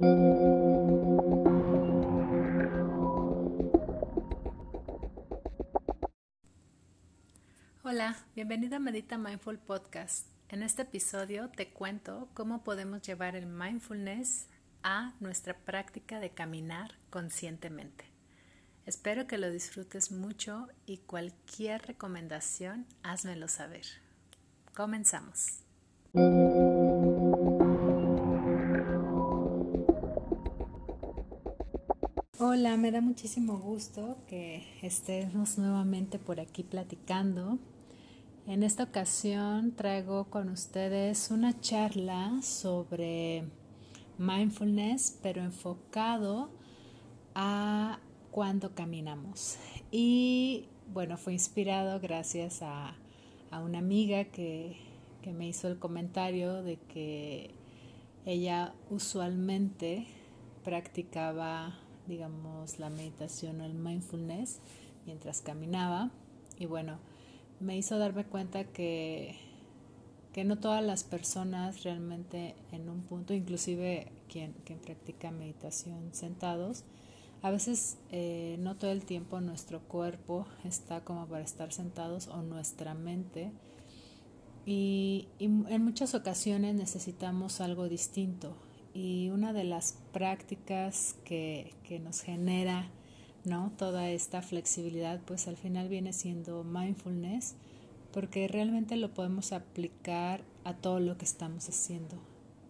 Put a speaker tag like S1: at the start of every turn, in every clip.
S1: Hola, bienvenido a Medita Mindful Podcast. En este episodio te cuento cómo podemos llevar el mindfulness a nuestra práctica de caminar conscientemente. Espero que lo disfrutes mucho y cualquier recomendación házmelo saber. Comenzamos. Hola, me da muchísimo gusto que estemos nuevamente por aquí platicando. En esta ocasión traigo con ustedes una charla sobre mindfulness, pero enfocado a cuando caminamos. Y bueno, fue inspirado gracias a, una amiga que, me hizo el comentario de que ella usualmente practicaba digamos, la meditación o el mindfulness mientras caminaba. Y bueno, me hizo darme cuenta que, que no todas las personas realmente en un punto, inclusive quien, quien practica meditación sentados, a veces eh, no todo el tiempo nuestro cuerpo está como para estar sentados o nuestra mente. Y, y en muchas ocasiones necesitamos algo distinto, y una de las prácticas que, que nos genera ¿no? toda esta flexibilidad, pues al final viene siendo mindfulness, porque realmente lo podemos aplicar a todo lo que estamos haciendo.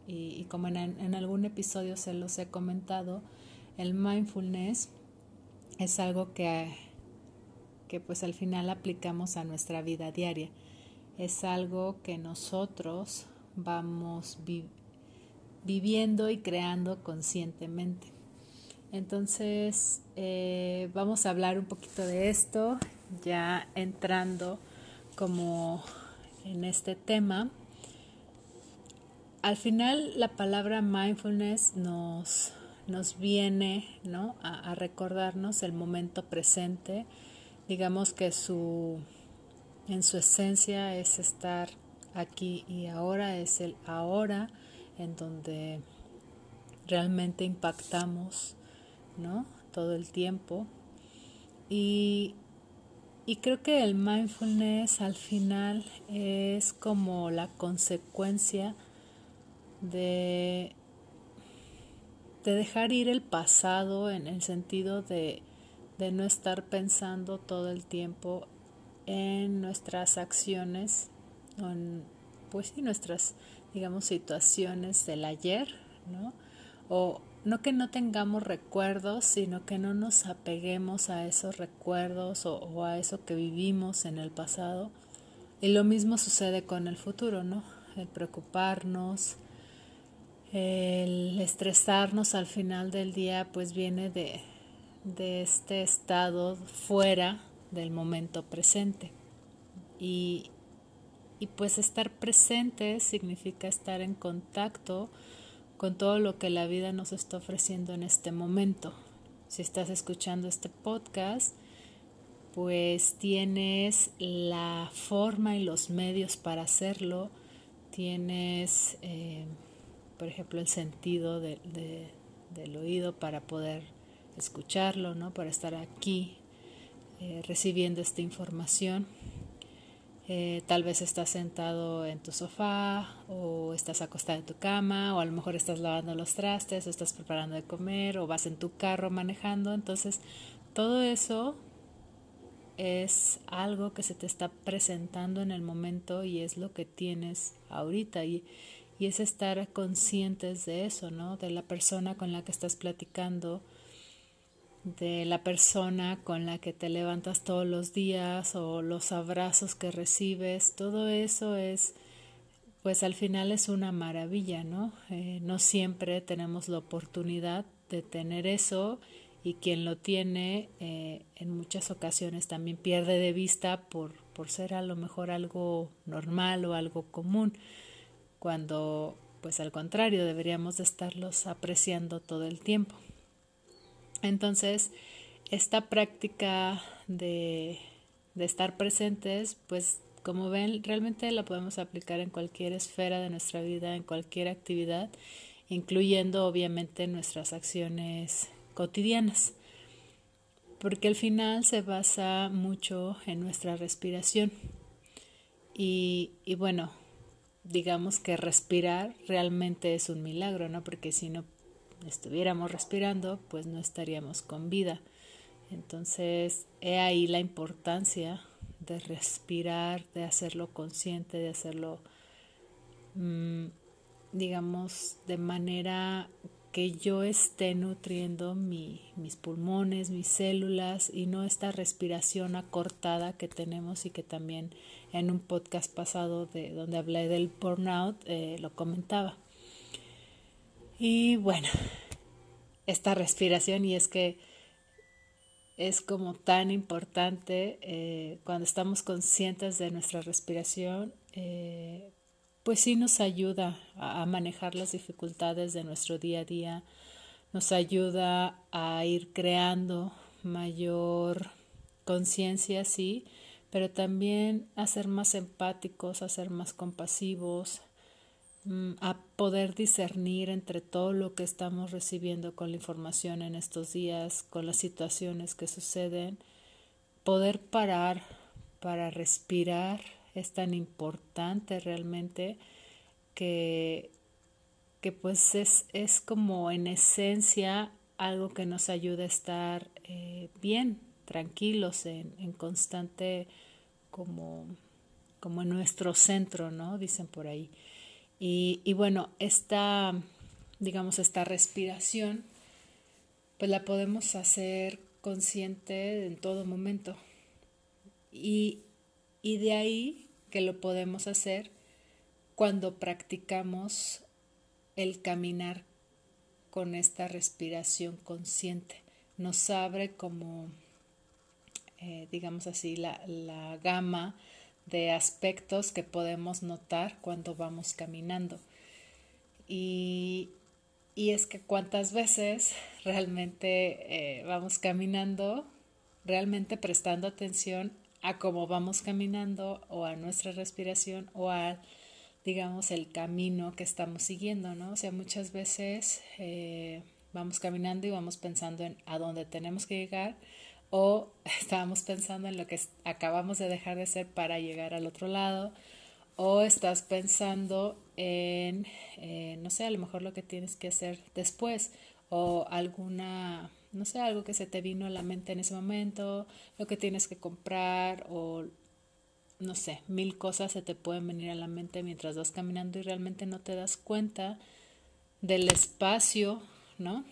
S1: Y, como en, algún episodio se los he comentado, el mindfulness es algo que, que pues al final aplicamos a nuestra vida diaria. Es algo que nosotros vamos viviendo viviendo y creando conscientemente. Entonces, eh, vamos a hablar un poquito de esto, ya entrando como en este tema. Al final, la palabra mindfulness nos, nos viene ¿no? a, a recordarnos el momento presente. Digamos que su, en su esencia es estar aquí y ahora, es el ahora en donde realmente impactamos, ¿no? Todo el tiempo. Y, y creo que el mindfulness al final es como la consecuencia de, de dejar ir el pasado en el sentido de, de no estar pensando todo el tiempo en nuestras acciones, en, pues sí, nuestras digamos, situaciones del ayer, ¿no? O no que no tengamos recuerdos, sino que no nos apeguemos a esos recuerdos o, a eso que vivimos en el pasado. Y lo mismo sucede con el futuro, ¿no? El preocuparnos, el estresarnos al final del día, pues viene de, de este estado fuera del momento presente. Y, y pues estar presente significa estar en contacto con todo lo que la vida nos está ofreciendo en este momento. Si estás escuchando este podcast, pues tienes la forma y los medios para hacerlo. Tienes, eh, por ejemplo, el sentido de, del oído para poder escucharlo, ¿no? Para estar aquí eh, recibiendo esta información. Eh, tal vez estás sentado en tu sofá o estás acostado en tu cama o a lo mejor estás lavando los trastes o estás preparando de comer o vas en tu carro manejando. Entonces, todo eso es algo que se te está presentando en el momento y es lo que tienes ahorita y, y es estar conscientes de eso, ¿no? De la persona con la que estás platicando, de la persona con la que te levantas todos los días o los abrazos que recibes, todo eso es, pues al final es una maravilla, ¿no? Eh, no siempre tenemos la oportunidad de tener eso y quien lo tiene eh, en muchas ocasiones también pierde de vista por, por ser a lo mejor algo normal o algo común, cuando pues al contrario deberíamos de estarlos apreciando todo el tiempo. Entonces, esta práctica de, de estar presentes, pues como ven, realmente la podemos aplicar en cualquier esfera de nuestra vida, en cualquier actividad. incluyendo obviamente nuestras acciones cotidianas, porque al final se basa mucho en nuestra respiración. Y, y bueno, digamos que respirar realmente es un milagro, ¿no? Porque si no estuviéramos respirando, pues no estaríamos con vida. Entonces, he ahí la importancia de respirar, de hacerlo consciente, de hacerlo, mm, digamos, de manera que yo esté nutriendo mi, mis pulmones, mis células y no esta respiración acortada que tenemos y que también en un podcast pasado de donde hablé del burnout eh, lo comentaba. Y bueno, esta respiración y es que es como tan importante eh, cuando estamos conscientes de nuestra respiración, eh, pues sí nos ayuda a, manejar las dificultades de nuestro día a día, nos ayuda a ir creando mayor conciencia, sí, pero también a ser más empáticos, a ser más compasivos, a poder discernir entre todo lo que estamos recibiendo con la información en estos días, con las situaciones que suceden, poder parar para respirar es tan importante realmente que, que pues es, es como en esencia algo que nos ayuda a estar eh, bien, tranquilos, en, en constante como, como en nuestro centro, ¿no? Dicen por ahí. Y, bueno, esta, digamos, esta respiración, pues la podemos hacer consciente en todo momento. Y, y de ahí que lo podemos hacer cuando practicamos el caminar con esta respiración consciente. Nos abre como, eh, digamos así, la, la gama de aspectos que podemos notar cuando vamos caminando. Y, y es que cuántas veces realmente eh, vamos caminando, realmente prestando atención a cómo vamos caminando o a nuestra respiración o a, digamos, el camino que estamos siguiendo, ¿no? O sea, muchas veces eh, vamos caminando y vamos pensando en a dónde tenemos que llegar o estábamos pensando en lo que acabamos de dejar de hacer para llegar al otro lado o estás pensando en, eh, no sé, a lo mejor lo que tienes que hacer después o alguna no sé, algo que se te vino a la mente en ese momento, lo que tienes que comprar o no sé, mil cosas se te pueden venir a la mente mientras vas caminando y realmente no te das cuenta del espacio, ¿no?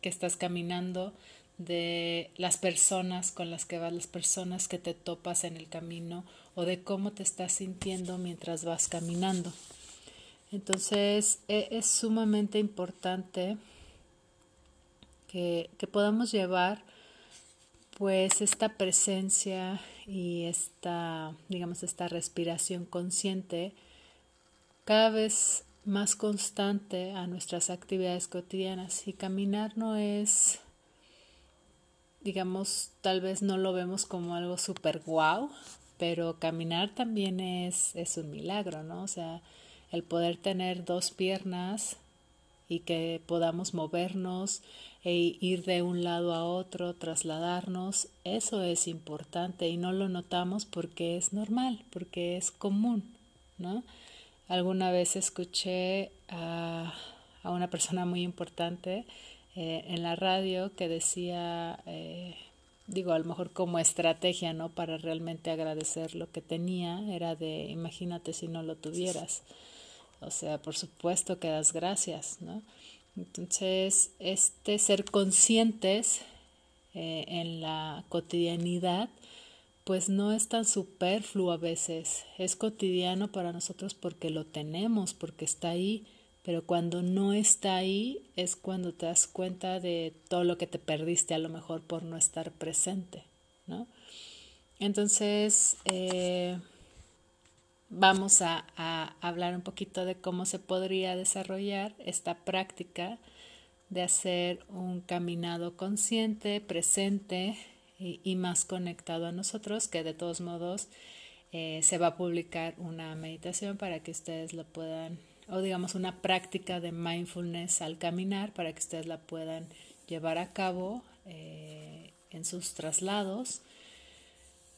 S1: Que estás caminando, de las personas con las que vas, las personas que te topas en el camino o de cómo te estás sintiendo mientras vas caminando. Entonces e, es sumamente importante que, podamos llevar pues esta presencia y esta, digamos, esta respiración consciente cada vez más constante a nuestras actividades cotidianas. Y caminar no es, digamos, tal vez no lo vemos como algo súper guau, pero caminar también es, es un milagro, ¿no? O sea, el poder tener dos piernas y que podamos movernos e ir de un lado a otro, trasladarnos, eso es importante y no lo notamos porque es normal, porque es común, ¿no? Alguna vez escuché a, a una persona muy importante eh, en la radio que decía, eh, digo, a lo mejor como estrategia, ¿no? Para realmente agradecer lo que tenía, era de, imagínate si no lo tuvieras. O sea, por supuesto que das gracias, ¿no? Entonces, este ser conscientes eh, en la cotidianidad, pues no es tan superfluo a veces. Es cotidiano para nosotros porque lo tenemos, porque está ahí, pero cuando no está ahí es cuando te das cuenta de todo lo que te perdiste a lo mejor por no estar presente, ¿no? Entonces, eh, vamos a, hablar un poquito de cómo se podría desarrollar esta práctica de hacer un caminado consciente, presente y, más conectado a nosotros, que de todos modos eh, se va a publicar una meditación para que ustedes lo puedan o digamos una práctica de mindfulness al caminar para que ustedes la puedan llevar a cabo eh, en sus traslados.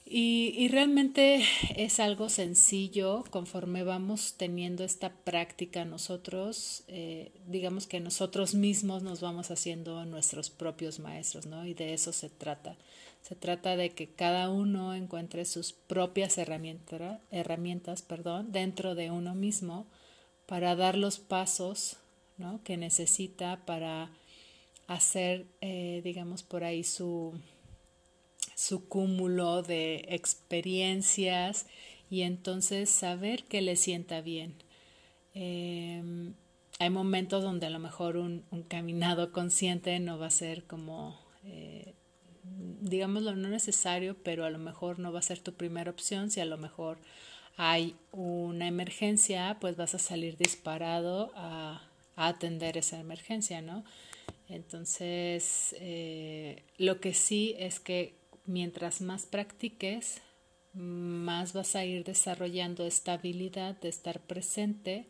S1: Y, realmente es algo sencillo conforme vamos teniendo esta práctica nosotros, eh, digamos que nosotros mismos nos vamos haciendo nuestros propios maestros, ¿no? Y de eso se trata. Se trata de que cada uno encuentre sus propias herramientas, perdón, dentro de uno mismo para dar los pasos que necesita para hacer, eh, digamos, por ahí su, su cúmulo de experiencias y entonces saber que le sienta bien. Em, hay momentos donde a lo mejor un, caminado consciente no va a ser como, eh, digámoslo, no necesario, pero a lo mejor no va a ser tu primera opción si a lo mejor hay una emergencia, pues vas a salir disparado a, atender esa emergencia, ¿no? Entonces, eh, lo que sí es que mientras más practiques, más vas a ir desarrollando esta habilidad de estar presente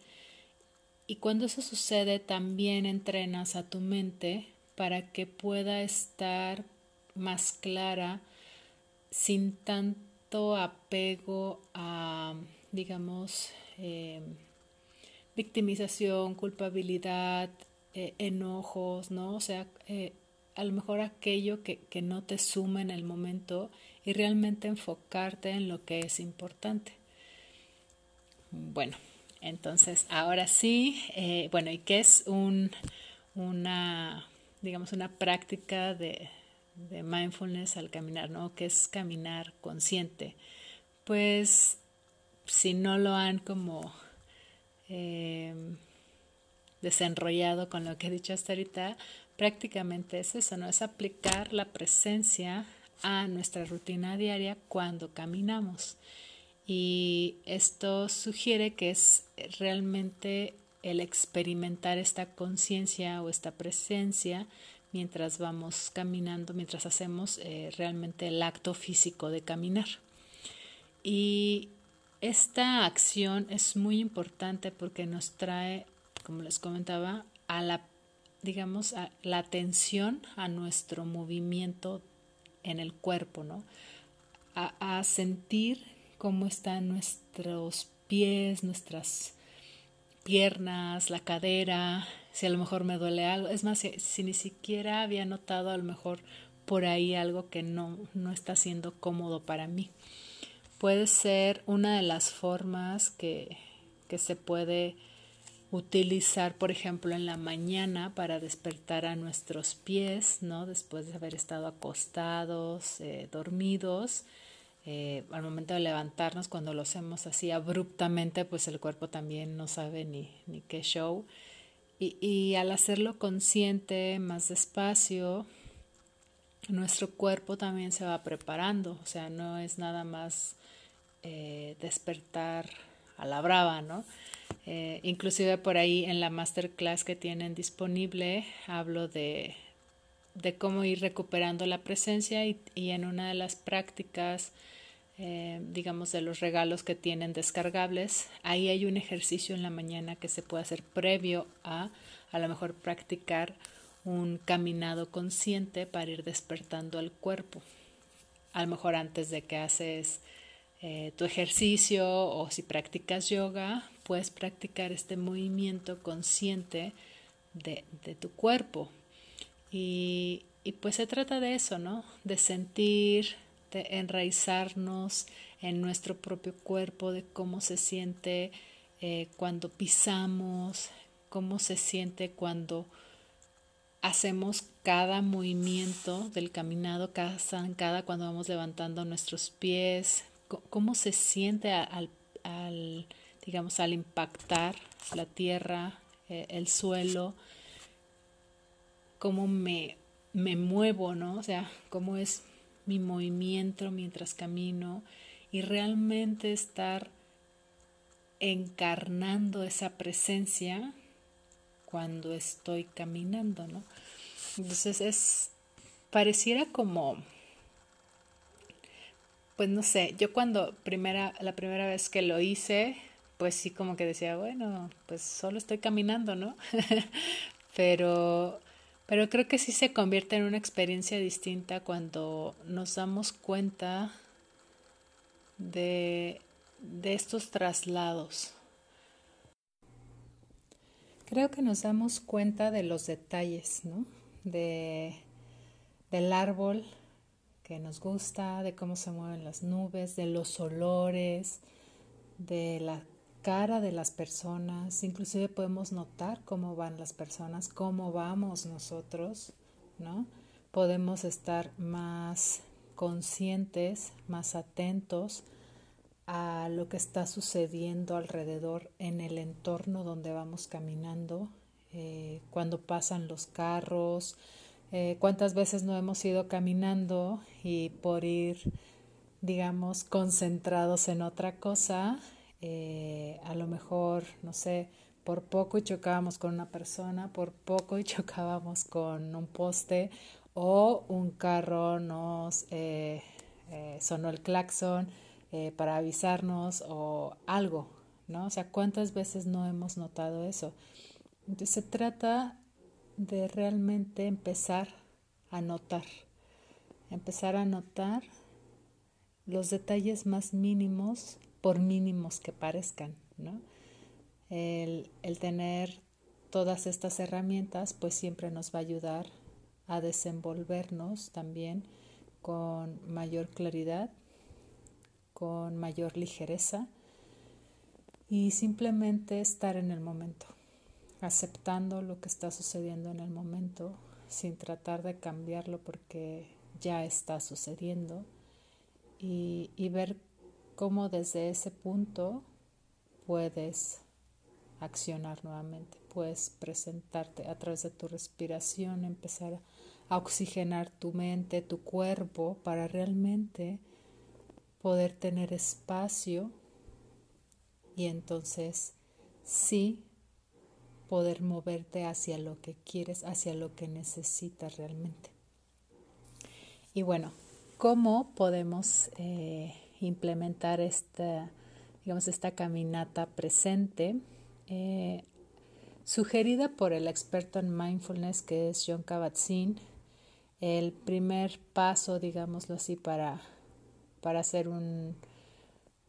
S1: y cuando eso sucede también entrenas a tu mente para que pueda estar más clara sin tanto apego a, digamos, eh, victimización, culpabilidad, eh, enojos, ¿no? O sea, eh, a lo mejor aquello que, que, no te suma en el momento y realmente enfocarte en lo que es importante. Bueno, entonces ahora sí, bueno, ¿y qué es un, una, digamos, una práctica de, de mindfulness al caminar, ¿no? Que es caminar consciente. Pues si no lo han como em, desenrollado con lo que he dicho hasta ahorita, prácticamente es eso, ¿no? Es aplicar la presencia a nuestra rutina diaria cuando caminamos. Y esto sugiere que es realmente el experimentar esta conciencia o esta presencia mientras vamos caminando, mientras hacemos eh, realmente el acto físico de caminar. Y esta acción es muy importante porque nos trae, como les comentaba, a la, digamos, a la atención a nuestro movimiento en el cuerpo, ¿no? A, a sentir cómo están nuestros pies, nuestras piernas, la cadera, si a lo mejor me duele algo. Es más, si, ni siquiera había notado a lo mejor por ahí algo que no, no está siendo cómodo para mí. Puede ser una de las formas que, que se puede utilizar, por ejemplo, en la mañana para despertar a nuestros pies, ¿no? Después de haber estado acostados, eh, dormidos. Eh, al momento de levantarnos, cuando lo hacemos así abruptamente, pues el cuerpo también no sabe ni, ni qué show. Y, al hacerlo consciente, más despacio, nuestro cuerpo también se va preparando, o sea, no es nada más eh, despertar a la brava, ¿no? Eh, inclusive por ahí en la masterclass que tienen disponible hablo de, de cómo ir recuperando la presencia y en una de las prácticas eh, digamos, de los regalos que tienen descargables. Ahí hay un ejercicio en la mañana que se puede hacer previo a a lo mejor practicar un caminado consciente para ir despertando al cuerpo. A lo mejor antes de que haces eh, tu ejercicio o si practicas yoga, puedes practicar este movimiento consciente de, de tu cuerpo. Y, y pues se trata de eso, ¿no? De sentir, enraizarnos en nuestro propio cuerpo, de cómo se siente eh, cuando pisamos, cómo se siente cuando hacemos cada movimiento del caminado, cada zancada, cuando vamos levantando nuestros pies, cómo se siente al, digamos, al impactar la tierra, eh, el suelo, cómo me, me muevo, ¿no? O sea, cómo es mi movimiento mientras camino y realmente estar encarnando esa presencia cuando estoy caminando, ¿no? Entonces es pareciera como pues no sé, yo cuando primera la primera vez que lo hice pues sí como que decía, bueno, pues solo estoy caminando, ¿no? pero, pero creo que sí se convierte en una experiencia distinta cuando nos damos cuenta de, de estos traslados. Creo que nos damos cuenta de los detalles, ¿no? De, del árbol que nos gusta, de cómo se mueven las nubes, de los olores, de la cara de las personas, inclusive podemos notar cómo van las personas, cómo vamos nosotros, ¿no? Podemos estar más conscientes, más atentos a lo que está sucediendo alrededor en el entorno donde vamos caminando, eh, cuando pasan los carros, eh, cuántas veces no hemos ido caminando y por ir, digamos, concentrados en otra cosa, eh, a lo mejor, no sé, por poco chocábamos con una persona, por poco chocábamos con un poste o un carro nos eh, sonó el claxon para avisarnos o algo, ¿no? O sea, ¿cuántas veces no hemos notado eso? Entonces se trata de realmente empezar a notar, empezar a notar los detalles más mínimos, por mínimos que parezcan, ¿no? El, el tener todas estas herramientas, pues siempre nos va a ayudar a desenvolvernos también con mayor claridad, con mayor ligereza y simplemente estar en el momento aceptando lo que está sucediendo en el momento sin tratar de cambiarlo porque ya está sucediendo y, ver cómo desde ese punto puedes accionar nuevamente, puedes presentarte a través de tu respiración, empezar a oxigenar tu mente, tu cuerpo para realmente poder tener espacio y entonces sí poder moverte hacia lo que quieres, hacia lo que necesitas realmente. Y bueno, ¿cómo podemos eh, implementar esta, digamos, esta caminata presente? Eh, sugerida por el experto en mindfulness que es John Kabat-Zinn, el primer paso, digámoslo así, para, para hacer un,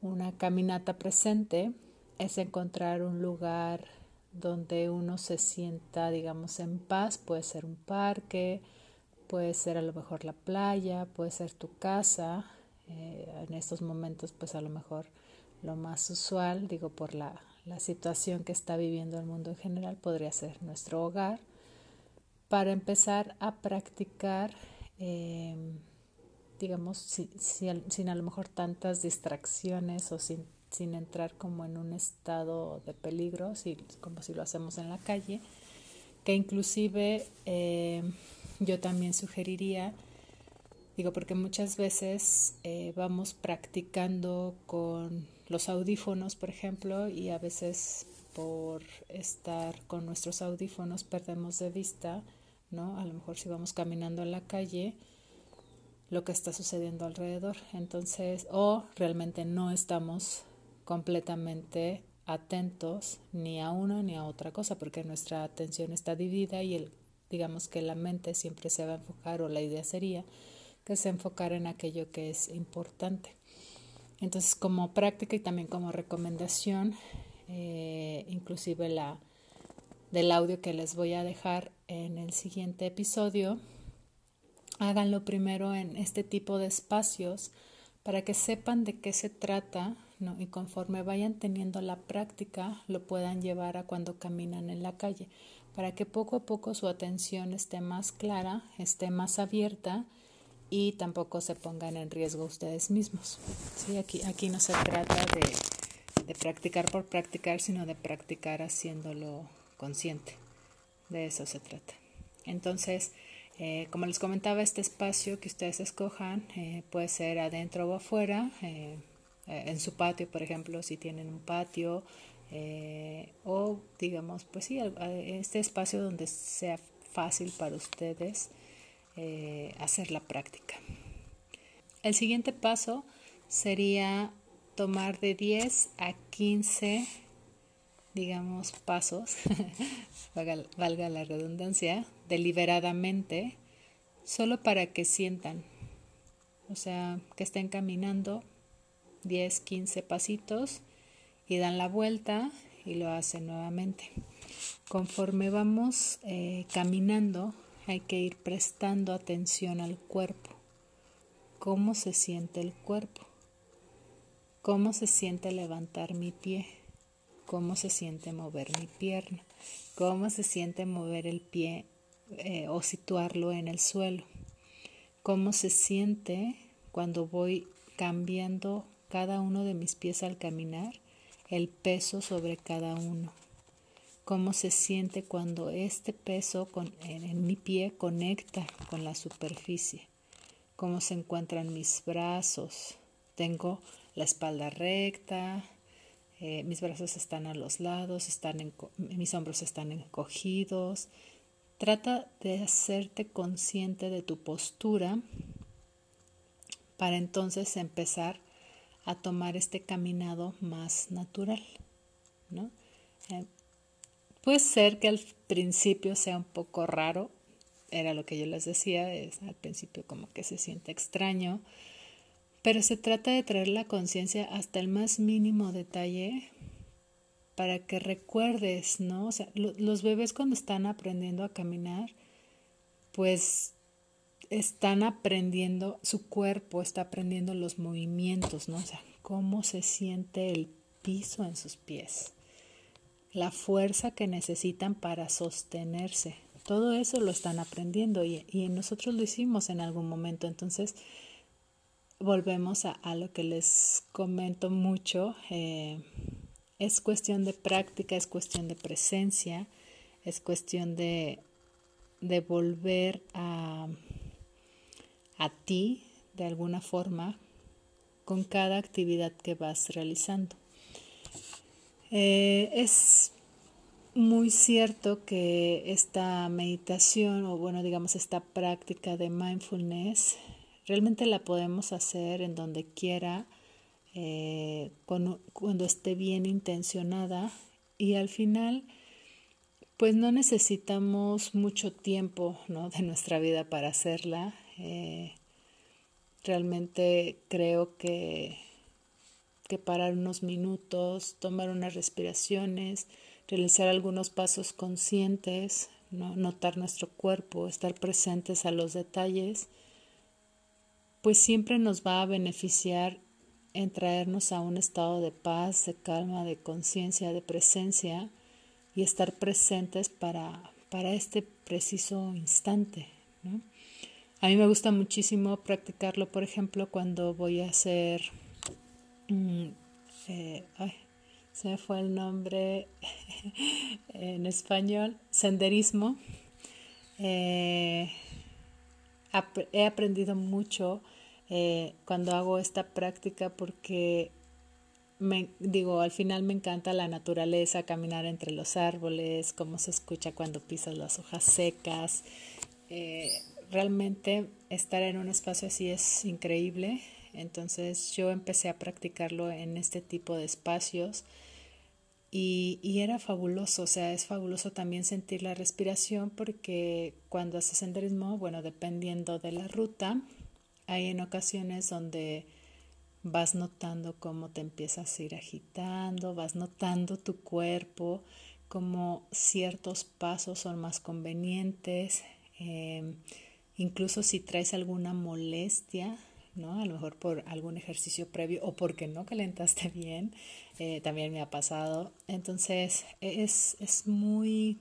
S1: una caminata presente es encontrar un lugar donde uno se sienta, digamos, en paz. Puede ser un parque, puede ser a lo mejor la playa, puede ser tu casa. Eh, en estos momentos, pues a lo mejor lo más usual, digo, por la, la situación que está viviendo el mundo en general, podría ser nuestro hogar, para empezar a practicar, em, digamos, sin a lo mejor tantas distracciones o sin sin entrar como en un estado de peligro, como si lo hacemos en la calle, que inclusive eh, yo también sugeriría, digo, porque muchas veces eh, vamos practicando con los audífonos, por ejemplo, y a veces por estar con nuestros audífonos perdemos de vista, ¿no? A lo mejor si vamos caminando en la calle, lo que está sucediendo alrededor. Entonces, o realmente no estamos completamente atentos ni a una ni a otra cosa, porque nuestra atención está dividida y el, digamos que la mente siempre se va a enfocar, o la idea sería que se enfocara en aquello que es importante. Entonces, como práctica y también como recomendación, eh, inclusive la del audio que les voy a dejar en el siguiente episodio, háganlo primero en este tipo de espacios para que sepan de qué se trata y conforme vayan teniendo la práctica lo puedan llevar a cuando caminan en la calle, para que poco a poco su atención esté más clara, esté más abierta y tampoco se pongan en riesgo ustedes mismos. ¿sí? Aquí, aquí no se trata de, de practicar por practicar, sino de practicar haciéndolo consciente. De eso se trata. Entonces, eh, como les comentaba, este espacio que ustedes escojan eh, puede ser adentro o afuera, eh, en su patio, por ejemplo, si tienen un patio, o digamos, pues sí, este espacio donde sea fácil para ustedes hacer la práctica. El siguiente paso sería tomar de 10 a 15, digamos, pasos, valga, la redundancia, deliberadamente, solo para que sientan, o sea, que estén caminando 10, 15 pasitos y dan la vuelta y lo hacen nuevamente. Conforme vamos eh, caminando, hay que ir prestando atención al cuerpo. ¿Cómo se siente el cuerpo? ¿Cómo se siente levantar mi pie? ¿Cómo se siente mover mi pierna? ¿Cómo se siente mover el pie eh, o situarlo en el suelo? ¿Cómo se siente cuando voy cambiando cada uno de mis pies al caminar? El peso sobre cada uno cómo se siente cuando este peso en, mi pie conecta con la superficie, cómo se encuentran mis brazos. Tengo la espalda recta, eh, mis brazos están a los lados, mis hombros están encogidos. Trata de hacerte consciente de tu postura para entonces empezar a tomar este caminado más natural, ¿no? Eh, Puede ser que al principio sea un poco raro, era lo que yo les decía, es al principio como que se siente extraño, pero se trata de traer la conciencia hasta el más mínimo detalle para que recuerdes, ¿no? O sea, los bebés cuando están aprendiendo a caminar, pues están aprendiendo, su cuerpo está aprendiendo los movimientos, ¿no? O sea, cómo se siente el piso en sus pies la fuerza que necesitan para sostenerse. Todo eso lo están aprendiendo y, nosotros lo hicimos en algún momento. Entonces, volvemos a, lo que les comento mucho. Eh, es cuestión de práctica, es cuestión de presencia, es cuestión de, volver a ti de alguna forma con cada actividad que vas realizando. Eh, es muy cierto que esta meditación o bueno digamos esta práctica de mindfulness realmente la podemos hacer en donde quiera eh, cuando, esté bien intencionada y al final pues no necesitamos mucho tiempo ¿no? de nuestra vida para hacerla eh, realmente creo que que parar unos minutos, tomar unas respiraciones, realizar algunos pasos conscientes, notar nuestro cuerpo, estar presentes a los detalles, pues siempre nos va a beneficiar en traernos a un estado de paz, de calma, de conciencia, de presencia y estar presentes para, para este preciso instante. A mí me gusta muchísimo practicarlo, por ejemplo, cuando voy a hacer Mm, eh, se me fue el nombre en español, senderismo. Eh, he aprendido mucho eh, cuando hago esta práctica porque me, digo, al final me encanta la naturaleza, caminar entre los árboles, cómo se escucha cuando pisas las hojas secas. realmente estar en un espacio así es increíble. Entonces yo empecé a practicarlo en este tipo de espacios y, era fabuloso, o sea, es fabuloso también sentir la respiración porque cuando haces senderismo, bueno, dependiendo de la ruta, hay en ocasiones donde vas notando cómo te empiezas a ir agitando, vas notando tu cuerpo, cómo ciertos pasos son más convenientes, eh, incluso si traes alguna molestia, ¿no? A lo mejor por algún ejercicio previo o porque no calentaste bien, eh, también me ha pasado. Entonces es, es muy,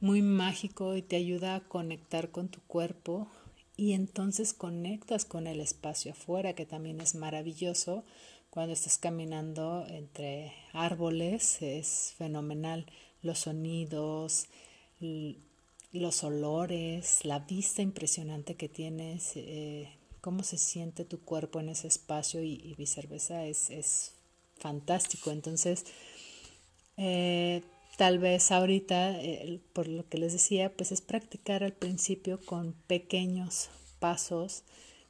S1: muy mágico y te ayuda a conectar con tu cuerpo y entonces conectas con el espacio afuera, que también es maravilloso. Cuando estás caminando entre árboles es fenomenal. Los sonidos, los olores, la vista impresionante que tienes. Eh, cómo se siente tu cuerpo en ese espacio y, viceversa es, es, fantástico. Entonces, eh, tal vez ahorita, eh, por lo que les decía, pues es practicar al principio con pequeños pasos,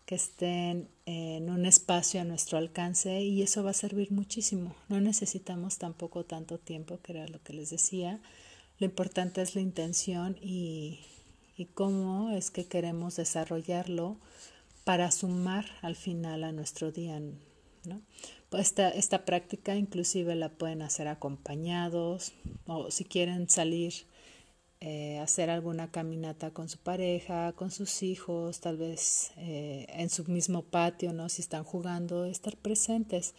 S1: que estén en un espacio a nuestro alcance y eso va a servir muchísimo. No necesitamos tampoco tanto tiempo, que era lo que les decía. Lo importante es la intención y, cómo es que queremos desarrollarlo para sumar al final a nuestro día. ¿no? Pues esta, esta práctica inclusive la pueden hacer acompañados o si quieren salir eh, hacer alguna caminata con su pareja, con sus hijos, tal vez eh, en su mismo patio, ¿no? Si están jugando, estar presentes.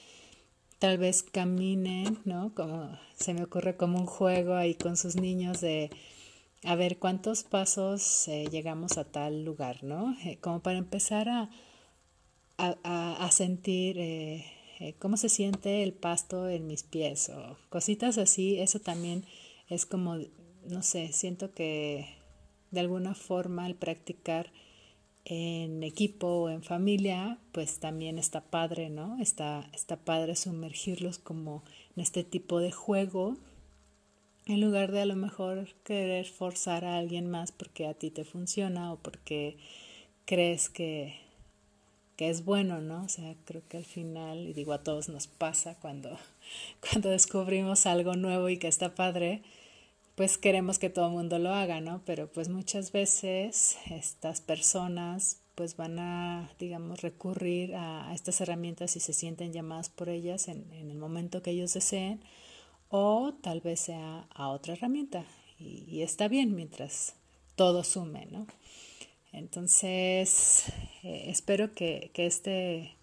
S1: Tal vez caminen, ¿no? Como se me ocurre como un juego ahí con sus niños de a ver cuántos pasos eh, llegamos a tal lugar, ¿no? como para empezar a, a, a sentir cómo se siente el pasto en mis pies o cositas así, eso también es como no sé, siento que de alguna forma el practicar en equipo o en familia, pues también está padre, ¿no? Está, está padre sumergirlos como en este tipo de juego, en lugar de a lo mejor querer forzar a alguien más porque a ti te funciona o porque crees que, que es bueno, ¿no? O sea, creo que al final, y digo a todos nos pasa cuando, cuando descubrimos algo nuevo y que está padre, pues queremos que todo el mundo lo haga, ¿no? Pero pues muchas veces estas personas pues van a, digamos, recurrir a, estas herramientas si se sienten llamadas por ellas en, el momento que ellos deseen o tal vez sea a otra herramienta y, está bien mientras todo sume, ¿no? Entonces, eh, espero que, que este,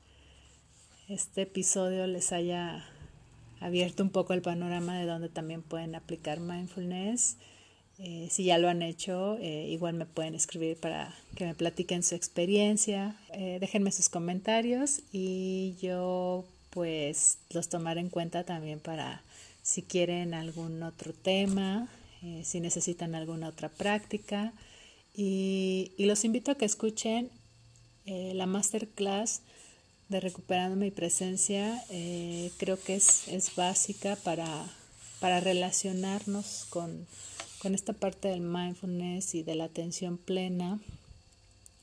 S1: este episodio les haya abierto un poco el panorama de donde también pueden aplicar mindfulness. Eh, si ya lo han hecho, eh, igual me pueden escribir para que me platiquen su experiencia. Déjenme sus comentarios y yo pues los tomaré en cuenta también para si quieren algún otro tema, si necesitan alguna otra práctica. Y, los invito a que escuchen la masterclass de recuperando mi presencia eh, creo que es, es básica para, para relacionarnos con, con, esta parte del mindfulness y de la atención plena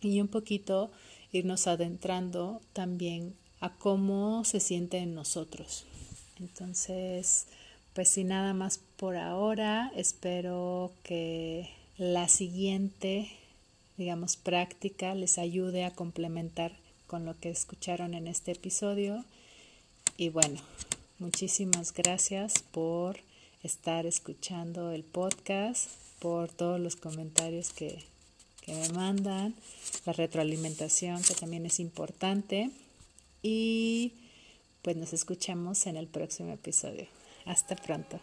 S1: y un poquito irnos adentrando también a cómo se siente en nosotros. Entonces, pues sin nada más por ahora, espero que la siguiente, digamos, práctica les ayude a complementar con lo que escucharon en este episodio. Y bueno, muchísimas gracias por estar escuchando el podcast, por todos los comentarios que, que me mandan, la retroalimentación que también es importante. Y pues nos escuchamos en el próximo episodio. Hasta pronto.